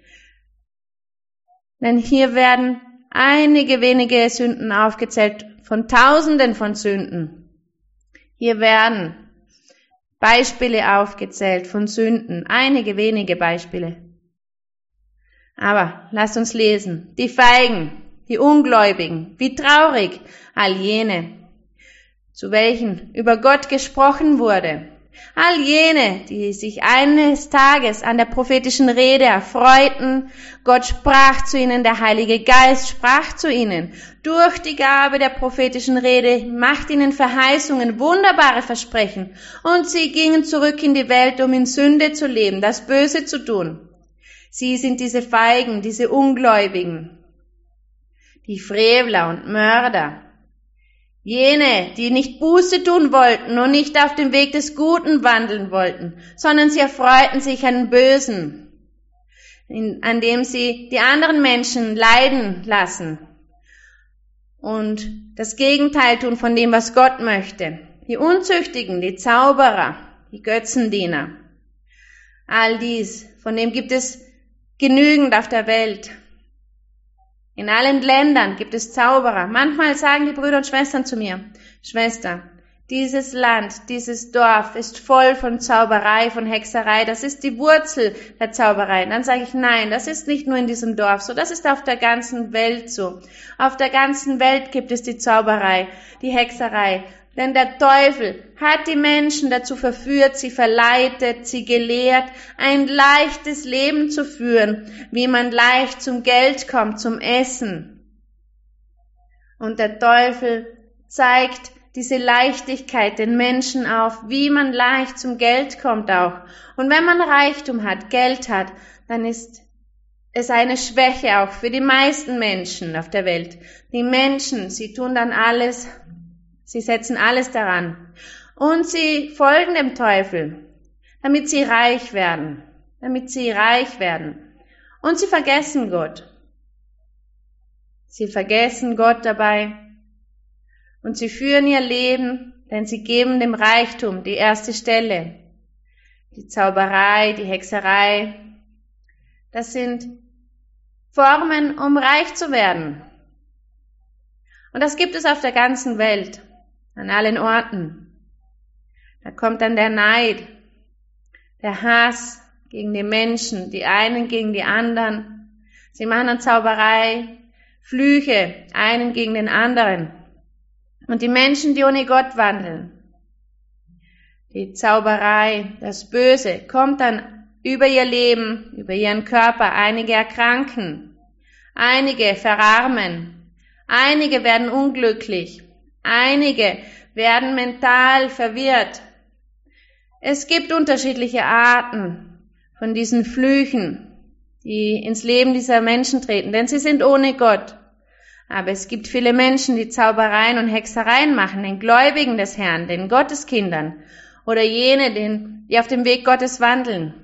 A: Denn hier werden einige wenige Sünden aufgezählt von Tausenden von Sünden. Hier werden Beispiele aufgezählt von Sünden, einige wenige Beispiele. Aber lasst uns lesen. Die Feigen, die Ungläubigen, wie traurig all jene, zu welchen über Gott gesprochen wurde, All jene, die sich eines Tages an der prophetischen Rede erfreuten, Gott sprach zu ihnen, der Heilige Geist sprach zu ihnen. Durch die Gabe der prophetischen Rede macht ihnen Verheißungen, wunderbare Versprechen. Und sie gingen zurück in die Welt, um in Sünde zu leben, das Böse zu tun. Sie sind diese Feigen, diese Ungläubigen, die Frevler und Mörder, Jene, die nicht Buße tun wollten und nicht auf dem Weg des Guten wandeln wollten, sondern sie erfreuten sich an Bösen, an dem sie die anderen Menschen leiden lassen und das Gegenteil tun von dem, was Gott möchte. Die Unzüchtigen, die Zauberer, die Götzendiener. All dies, von dem gibt es genügend auf der Welt. In allen Ländern gibt es Zauberer. Manchmal sagen die Brüder und Schwestern zu mir, Schwester, dieses Land, dieses Dorf ist voll von Zauberei, von Hexerei. Das ist die Wurzel der Zauberei. dann sage ich, nein, das ist nicht nur in diesem Dorf so. Das ist auf der ganzen Welt so. Auf der ganzen Welt gibt es die Zauberei, die Hexerei. Denn der Teufel hat die Menschen dazu verführt, sie verleitet, sie gelehrt, ein leichtes Leben zu führen, wie man leicht zum Geld kommt, zum Essen. Und der Teufel zeigt diese Leichtigkeit den Menschen auf, wie man leicht zum Geld kommt auch. Und wenn man Reichtum hat, Geld hat, dann ist es eine Schwäche auch für die meisten Menschen auf der Welt. Die Menschen, sie tun dann alles, sie setzen alles daran. Und sie folgen dem Teufel, damit sie reich werden, damit sie reich werden. Und sie vergessen Gott. Sie vergessen Gott dabei und sie führen ihr Leben, denn sie geben dem Reichtum die erste Stelle. Die Zauberei, die Hexerei, das sind Formen, um reich zu werden. Und das gibt es auf der ganzen Welt, an allen Orten. Da kommt dann der Neid, der Hass gegen die Menschen, die einen gegen die anderen. Sie machen dann Zauberei, Flüche, einen gegen den anderen. Und die Menschen, die ohne Gott wandeln, die Zauberei, das Böse, kommt dann über ihr Leben, über ihren Körper. Einige erkranken, einige verarmen, einige werden unglücklich, einige werden mental verwirrt. Es gibt unterschiedliche Arten von diesen Flüchen, die ins Leben dieser Menschen treten, denn sie sind ohne Gott. Aber es gibt viele Menschen, die Zaubereien und Hexereien machen, den Gläubigen des Herrn, den Gotteskindern oder jene, die auf dem Weg Gottes wandeln.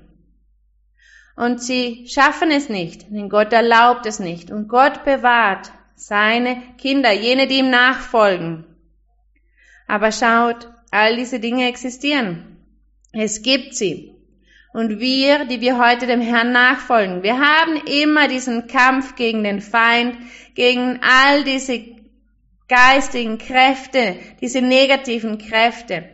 A: Und sie schaffen es nicht, denn Gott erlaubt es nicht. Und Gott bewahrt seine Kinder, jene, die ihm nachfolgen. Aber schaut, all diese Dinge existieren. Es gibt sie. Und wir, die wir heute dem Herrn nachfolgen, wir haben immer diesen Kampf gegen den Feind, gegen all diese geistigen Kräfte, diese negativen Kräfte.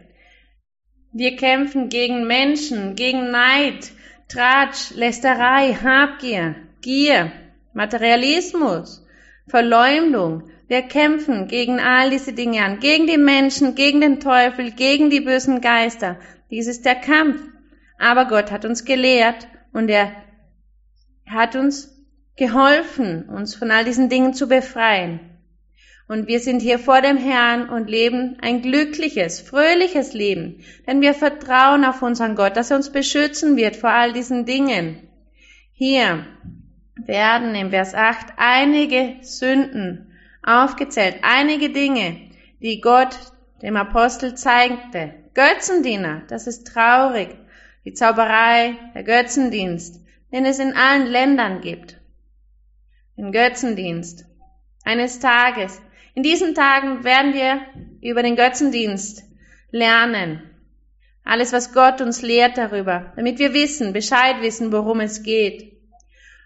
A: Wir kämpfen gegen Menschen, gegen Neid, Tratsch, Lästerei, Habgier, Gier, Materialismus, Verleumdung. Wir kämpfen gegen all diese Dinge an, gegen die Menschen, gegen den Teufel, gegen die bösen Geister. Dies ist der Kampf. Aber Gott hat uns gelehrt und er hat uns geholfen, uns von all diesen Dingen zu befreien. Und wir sind hier vor dem Herrn und leben ein glückliches, fröhliches Leben, denn wir vertrauen auf unseren Gott, dass er uns beschützen wird vor all diesen Dingen. Hier werden im Vers 8 einige Sünden aufgezählt, einige Dinge, die Gott dem Apostel zeigte. Götzendiener, das ist traurig, die Zauberei, der Götzendienst, den es in allen Ländern gibt. Den Götzendienst. Eines Tages, in diesen Tagen werden wir über den Götzendienst lernen. Alles, was Gott uns lehrt darüber, damit wir wissen, Bescheid wissen, worum es geht.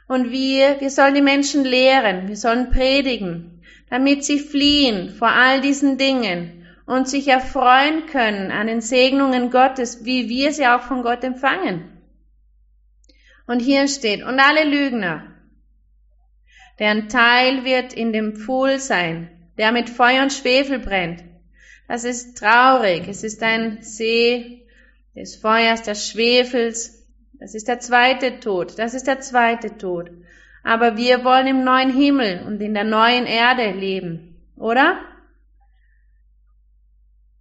A: Und wir, wir sollen die Menschen lehren, wir sollen predigen, damit sie fliehen vor all diesen Dingen und sich erfreuen können an den Segnungen Gottes, wie wir sie auch von Gott empfangen. Und hier steht, und alle Lügner, deren Teil wird in dem Pfuhl sein, der mit Feuer und Schwefel brennt. Das ist traurig. Es ist ein See des Feuers, des Schwefels. Das ist der zweite Tod. Das ist der zweite Tod. Aber wir wollen im neuen Himmel und in der neuen Erde leben, oder?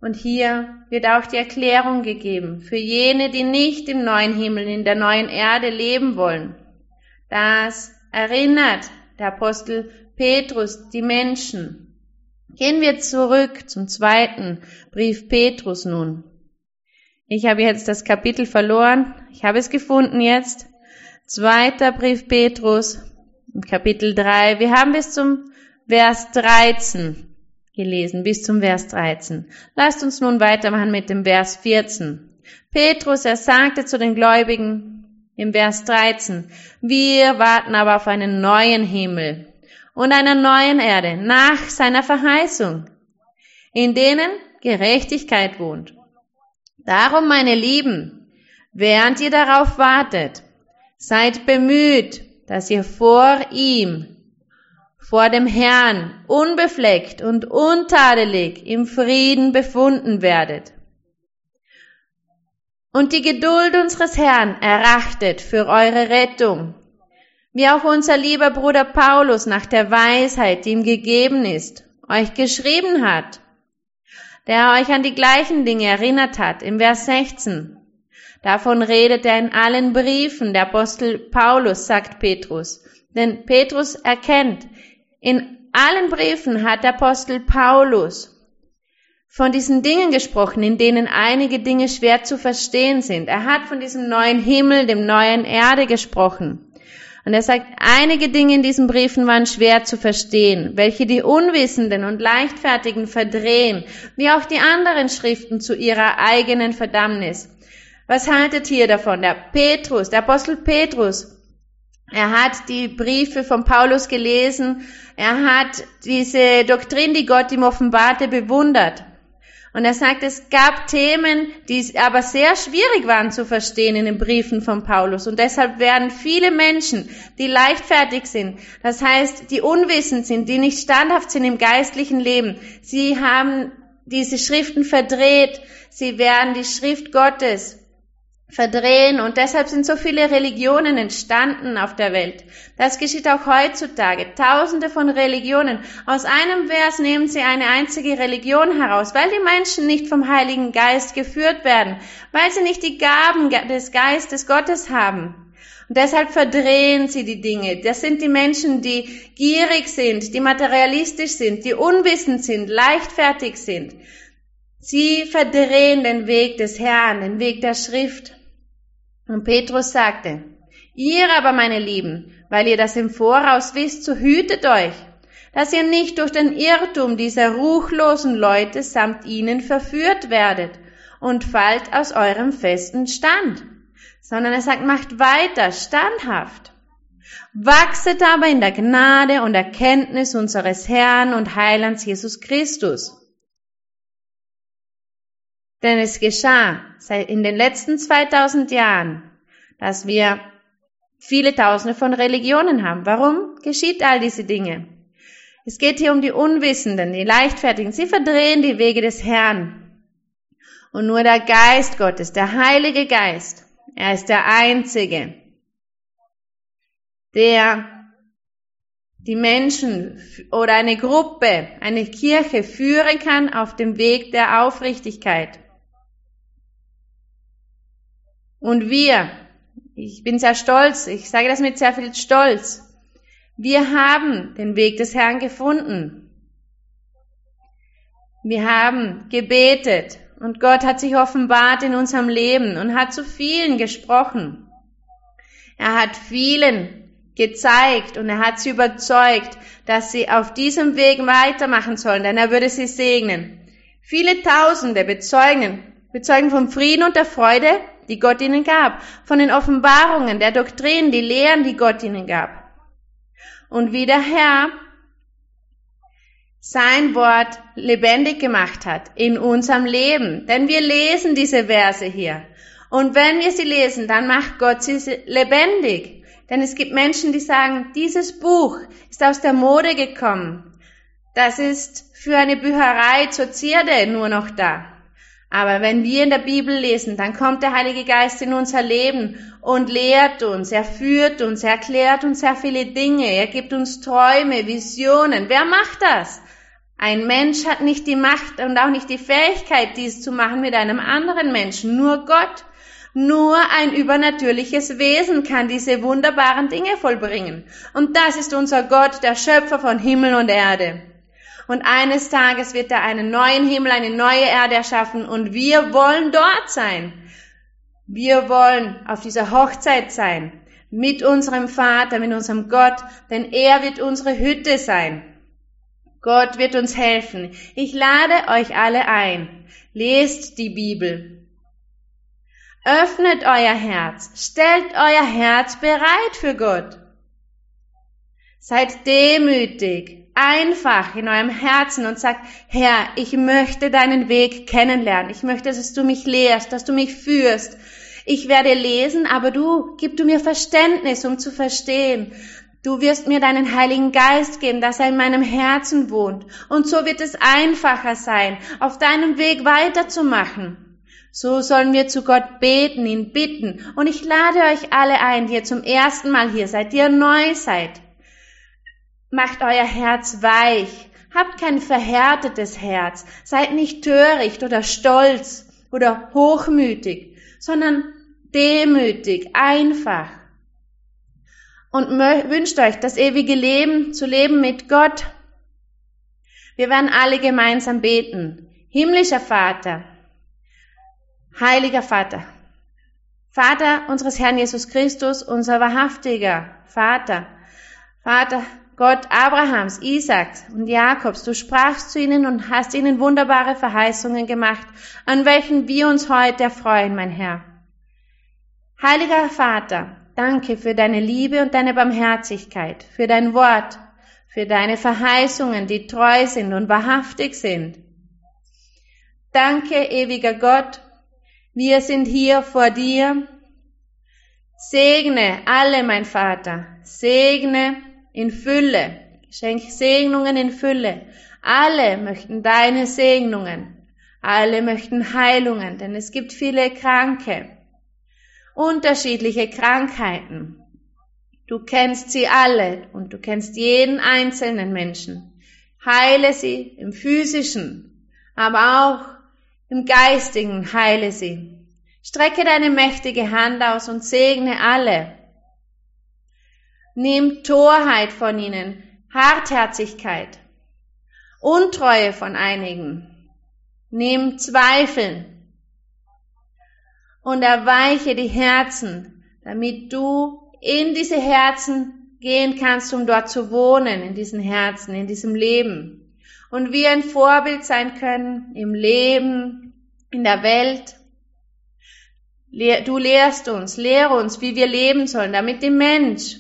A: Und hier wird auch die Erklärung gegeben für jene, die nicht im neuen Himmel, in der neuen Erde leben wollen. Das erinnert der Apostel Petrus die Menschen. Gehen wir zurück zum zweiten Brief Petrus nun. Ich habe jetzt das Kapitel verloren. Ich habe es gefunden jetzt. Zweiter Brief Petrus, Kapitel 3. Wir haben bis zum Vers 13 gelesen bis zum Vers 13. Lasst uns nun weitermachen mit dem Vers 14. Petrus, er sagte zu den Gläubigen im Vers 13, wir warten aber auf einen neuen Himmel und einer neuen Erde nach seiner Verheißung, in denen Gerechtigkeit wohnt. Darum, meine Lieben, während ihr darauf wartet, seid bemüht, dass ihr vor ihm vor dem Herrn unbefleckt und untadelig im Frieden befunden werdet. Und die Geduld unseres Herrn erachtet für eure Rettung, wie auch unser lieber Bruder Paulus nach der Weisheit, die ihm gegeben ist, euch geschrieben hat, der euch an die gleichen Dinge erinnert hat, im Vers 16. Davon redet er in allen Briefen, der Apostel Paulus, sagt Petrus. Denn Petrus erkennt, in allen Briefen hat der Apostel Paulus von diesen Dingen gesprochen, in denen einige Dinge schwer zu verstehen sind. Er hat von diesem neuen Himmel, dem neuen Erde gesprochen. Und er sagt, einige Dinge in diesen Briefen waren schwer zu verstehen, welche die Unwissenden und Leichtfertigen verdrehen, wie auch die anderen Schriften zu ihrer eigenen Verdammnis. Was haltet ihr davon? Der Petrus, der Apostel Petrus, er hat die Briefe von Paulus gelesen. Er hat diese Doktrin, die Gott ihm offenbarte, bewundert. Und er sagt, es gab Themen, die aber sehr schwierig waren zu verstehen in den Briefen von Paulus. Und deshalb werden viele Menschen, die leichtfertig sind, das heißt, die unwissend sind, die nicht standhaft sind im geistlichen Leben, sie haben diese Schriften verdreht, sie werden die Schrift Gottes verdrehen und deshalb sind so viele Religionen entstanden auf der Welt. Das geschieht auch heutzutage. Tausende von Religionen. Aus einem Vers nehmen sie eine einzige Religion heraus, weil die Menschen nicht vom Heiligen Geist geführt werden, weil sie nicht die Gaben des Geistes Gottes haben. Und deshalb verdrehen sie die Dinge. Das sind die Menschen, die gierig sind, die materialistisch sind, die unwissend sind, leichtfertig sind. Sie verdrehen den Weg des Herrn, den Weg der Schrift. Und Petrus sagte, ihr aber, meine Lieben, weil ihr das im Voraus wisst, so hütet euch, dass ihr nicht durch den Irrtum dieser ruchlosen Leute samt ihnen verführt werdet und fallt aus eurem festen Stand, sondern er sagt, macht weiter, standhaft. Wachset aber in der Gnade und Erkenntnis unseres Herrn und Heilands Jesus Christus. Denn es geschah in den letzten 2000 Jahren, dass wir viele Tausende von Religionen haben. Warum geschieht all diese Dinge? Es geht hier um die Unwissenden, die Leichtfertigen. Sie verdrehen die Wege des Herrn. Und nur der Geist Gottes, der Heilige Geist, er ist der Einzige, der die Menschen oder eine Gruppe, eine Kirche führen kann auf dem Weg der Aufrichtigkeit. Und wir, ich bin sehr stolz, ich sage das mit sehr viel Stolz, wir haben den Weg des Herrn gefunden. Wir haben gebetet und Gott hat sich offenbart in unserem Leben und hat zu vielen gesprochen. Er hat vielen gezeigt und er hat sie überzeugt, dass sie auf diesem Weg weitermachen sollen, denn er würde sie segnen. Viele Tausende bezeugen, bezeugen vom Frieden und der Freude, die Gott ihnen gab, von den Offenbarungen, der Doktrinen, die Lehren, die Gott ihnen gab. Und wie der Herr sein Wort lebendig gemacht hat in unserem Leben. Denn wir lesen diese Verse hier. Und wenn wir sie lesen, dann macht Gott sie lebendig. Denn es gibt Menschen, die sagen, dieses Buch ist aus der Mode gekommen. Das ist für eine Bücherei zur Zierde nur noch da. Aber wenn wir in der Bibel lesen, dann kommt der Heilige Geist in unser Leben und lehrt uns, er führt uns, er erklärt uns sehr viele Dinge, er gibt uns Träume, Visionen. Wer macht das? Ein Mensch hat nicht die Macht und auch nicht die Fähigkeit, dies zu machen mit einem anderen Menschen, nur Gott. Nur ein übernatürliches Wesen kann diese wunderbaren Dinge vollbringen. Und das ist unser Gott, der Schöpfer von Himmel und Erde. Und eines Tages wird er einen neuen Himmel, eine neue Erde erschaffen und wir wollen dort sein. Wir wollen auf dieser Hochzeit sein. Mit unserem Vater, mit unserem Gott, denn er wird unsere Hütte sein. Gott wird uns helfen. Ich lade euch alle ein. Lest die Bibel. Öffnet euer Herz. Stellt euer Herz bereit für Gott. Seid demütig einfach in eurem Herzen und sagt, Herr, ich möchte deinen Weg kennenlernen. Ich möchte, dass du mich lehrst, dass du mich führst. Ich werde lesen, aber du, gib du mir Verständnis, um zu verstehen. Du wirst mir deinen Heiligen Geist geben, dass er in meinem Herzen wohnt. Und so wird es einfacher sein, auf deinem Weg weiterzumachen. So sollen wir zu Gott beten, ihn bitten. Und ich lade euch alle ein, die ihr zum ersten Mal hier seid, die ihr neu seid. Macht euer Herz weich. Habt kein verhärtetes Herz. Seid nicht töricht oder stolz oder hochmütig, sondern demütig, einfach und wünscht euch das ewige Leben zu leben mit Gott. Wir werden alle gemeinsam beten. Himmlischer Vater, heiliger Vater, Vater unseres Herrn Jesus Christus, unser wahrhaftiger Vater, Vater Gott Abrahams, Isaaks und Jakobs, du sprachst zu ihnen und hast ihnen wunderbare Verheißungen gemacht, an welchen wir uns heute erfreuen, mein Herr. Heiliger Vater, Danke für deine Liebe und deine Barmherzigkeit, für dein Wort, für deine Verheißungen, die treu sind und wahrhaftig sind. Danke, ewiger Gott, wir sind hier vor dir. Segne alle, mein Vater, segne in Fülle, schenk Segnungen in Fülle. Alle möchten deine Segnungen, alle möchten Heilungen, denn es gibt viele Kranke unterschiedliche Krankheiten. Du kennst sie alle und du kennst jeden einzelnen Menschen. Heile sie im physischen, aber auch im geistigen heile sie. Strecke deine mächtige Hand aus und segne alle. Nimm Torheit von ihnen, Hartherzigkeit, Untreue von einigen. Nimm Zweifeln, und erweiche die Herzen, damit du in diese Herzen gehen kannst, um dort zu wohnen, in diesen Herzen, in diesem Leben. Und wir ein Vorbild sein können im Leben, in der Welt. Du lehrst uns, lehre uns, wie wir leben sollen, damit die Mensch,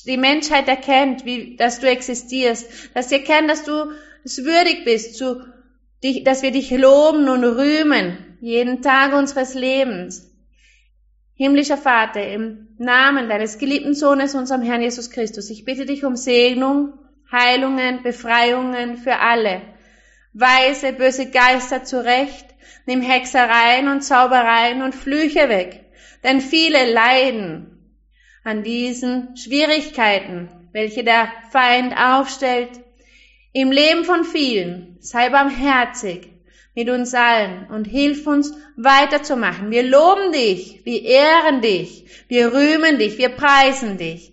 A: die Menschheit erkennt, wie, dass du existierst, dass sie erkennt, dass du es würdig bist, zu, dass wir dich loben und rühmen, jeden Tag unseres Lebens. Himmlischer Vater, im Namen deines geliebten Sohnes, unserem Herrn Jesus Christus, ich bitte dich um Segnung, Heilungen, Befreiungen für alle. Weise böse Geister zurecht, nimm Hexereien und Zaubereien und Flüche weg, denn viele leiden an diesen Schwierigkeiten, welche der Feind aufstellt. Im Leben von vielen sei barmherzig, mit uns allen und hilf uns weiterzumachen. Wir loben dich, wir ehren dich, wir rühmen dich, wir preisen dich.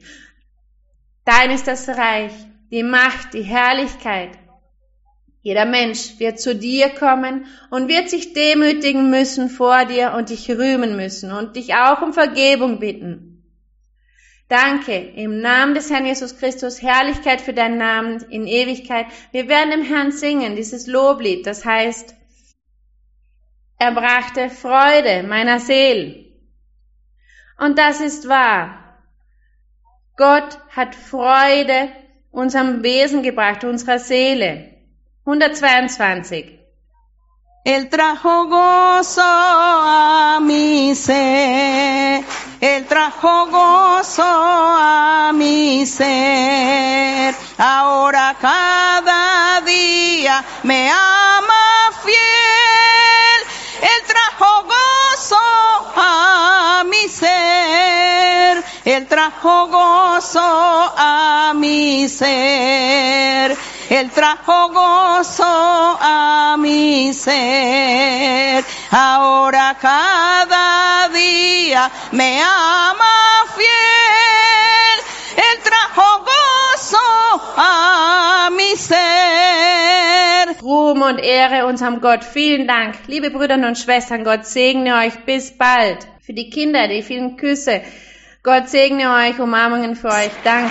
A: Dein ist das Reich, die Macht, die Herrlichkeit. Jeder Mensch wird zu dir kommen und wird sich demütigen müssen vor dir und dich rühmen müssen und dich auch um Vergebung bitten. Danke im Namen des Herrn Jesus Christus, Herrlichkeit für deinen Namen in Ewigkeit. Wir werden dem Herrn singen, dieses Loblied, das heißt, er brachte Freude meiner Seele. Und das ist wahr. Gott hat Freude unserem Wesen gebracht, unserer Seele. 122.
B: Él trajo gozo a mi ser, Él trajo gozo a mi ser. Ahora cada día me ama fiel. Él trajo gozo a mi ser. Él trajo gozo a mi ser. Él trajo gozo a mi ser. Ahora cada día me ama fiel. Él trajo gozo a mi ser.
A: Ruhm und Ehre unserem Gott. Vielen Dank. Liebe Brüder und Schwestern, Gott segne euch. Bis bald. Für die Kinder, die vielen Küsse. Gott segne euch. Umarmungen für euch. Danke.